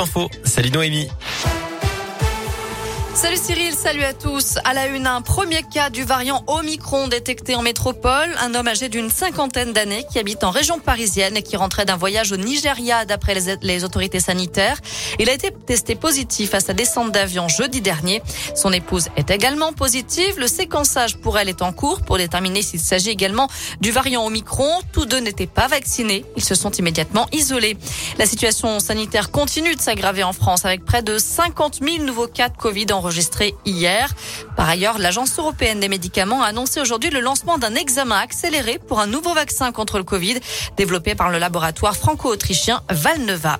Info, salut Noémie. Salut Cyril, salut à tous. À la une, un premier cas du variant Omicron détecté en métropole. Un homme âgé d'une cinquantaine d'années qui habite en région parisienne et qui rentrait d'un voyage au Nigeria d'après les, autorités sanitaires. Il a été testé positif à sa descente d'avion jeudi dernier. Son épouse est également positive. Le séquençage pour elle est en cours pour déterminer s'il s'agit également du variant Omicron. Tous deux n'étaient pas vaccinés. Ils se sont immédiatement isolés. La situation sanitaire continue de s'aggraver en France avec près de 50 000 nouveaux cas de Covid hier. Par ailleurs, l'Agence européenne des médicaments a annoncé aujourd'hui le lancement d'un examen accéléré pour un nouveau vaccin contre le Covid développé par le laboratoire franco-autrichien Valneva.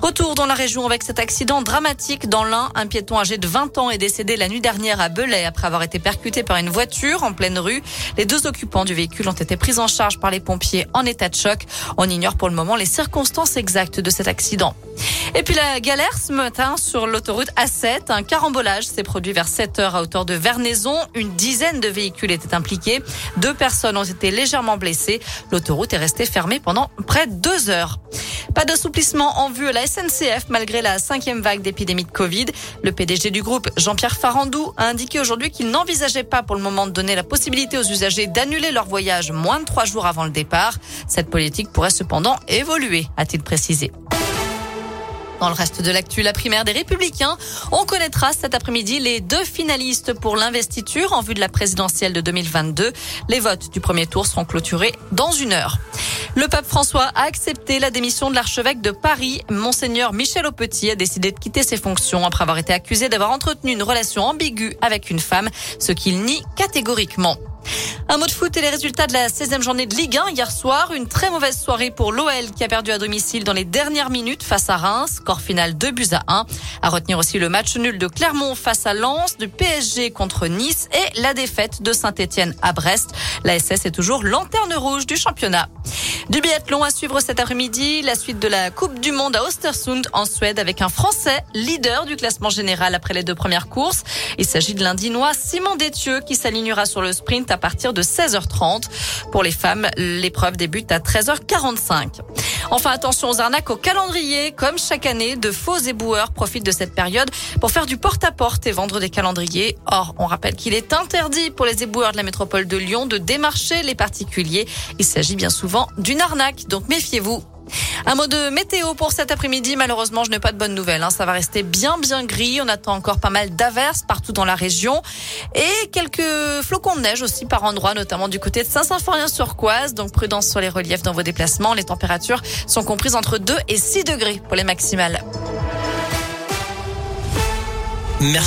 Retour dans la région avec cet accident dramatique dans l'Ain. Un piéton âgé de 20 ans est décédé la nuit dernière à Belay après avoir été percuté par une voiture en pleine rue. Les deux occupants du véhicule ont été pris en charge par les pompiers en état de choc. On ignore pour le moment les circonstances exactes de cet accident. Et puis la galère ce matin sur l'autoroute A7. Un carambolage s'est produit vers 7 heures à hauteur de Vernaison. Une dizaine de véhicules étaient impliqués. Deux personnes ont été légèrement blessées. L'autoroute est restée fermée pendant près de deux heures. Pas d'assouplissement en vue à la SNCF malgré la cinquième vague d'épidémie de Covid. Le PDG du groupe, Jean-Pierre Farandou, a indiqué aujourd'hui qu'il n'envisageait pas pour le moment de donner la possibilité aux usagers d'annuler leur voyage moins de trois jours avant le départ. Cette politique pourrait cependant évoluer, a-t-il précisé. Dans le reste de l'actu, la primaire des Républicains, on connaîtra cet après-midi les deux finalistes pour l'investiture en vue de la présidentielle de 2022. Les votes du premier tour seront clôturés dans une heure. Le pape François a accepté la démission de l'archevêque de Paris. Monseigneur Michel Aupetit a décidé de quitter ses fonctions après avoir été accusé d'avoir entretenu une relation ambiguë avec une femme, ce qu'il nie catégoriquement. Un mot de foot et les résultats de la 16e journée de Ligue 1 hier soir. Une très mauvaise soirée pour l'OL qui a perdu à domicile dans les dernières minutes face à Reims. Score final 2 buts à 1. À retenir aussi le match nul de Clermont face à Lens, du PSG contre Nice et la défaite de Saint-Etienne à Brest. La SS est toujours lanterne rouge du championnat. Du biathlon à suivre cet après-midi, la suite de la Coupe du Monde à Östersund en Suède avec un Français leader du classement général après les deux premières courses. Il s'agit de l'Indinois Simon Détieux qui s'alignera sur le sprint à partir de 16h30. Pour les femmes, l'épreuve débute à 13h45. Enfin, attention aux arnaques au calendrier. Comme chaque année, de faux éboueurs profitent de cette période pour faire du porte-à-porte et vendre des calendriers. Or, on rappelle qu'il est interdit pour les éboueurs de la métropole de Lyon de démarcher les particuliers. Il s'agit bien souvent d'une arnaque, donc méfiez-vous. Un mot de météo pour cet après-midi. Malheureusement, je n'ai pas de bonnes nouvelles. Hein. Ça va rester bien, bien gris. On attend encore pas mal d'averses partout dans la région et quelques flocons de neige aussi par endroits, notamment du côté de Saint-Symphorien-sur-Coise. Donc prudence sur les reliefs dans vos déplacements. Les températures sont comprises entre 2 et 6 degrés pour les maximales. Merci.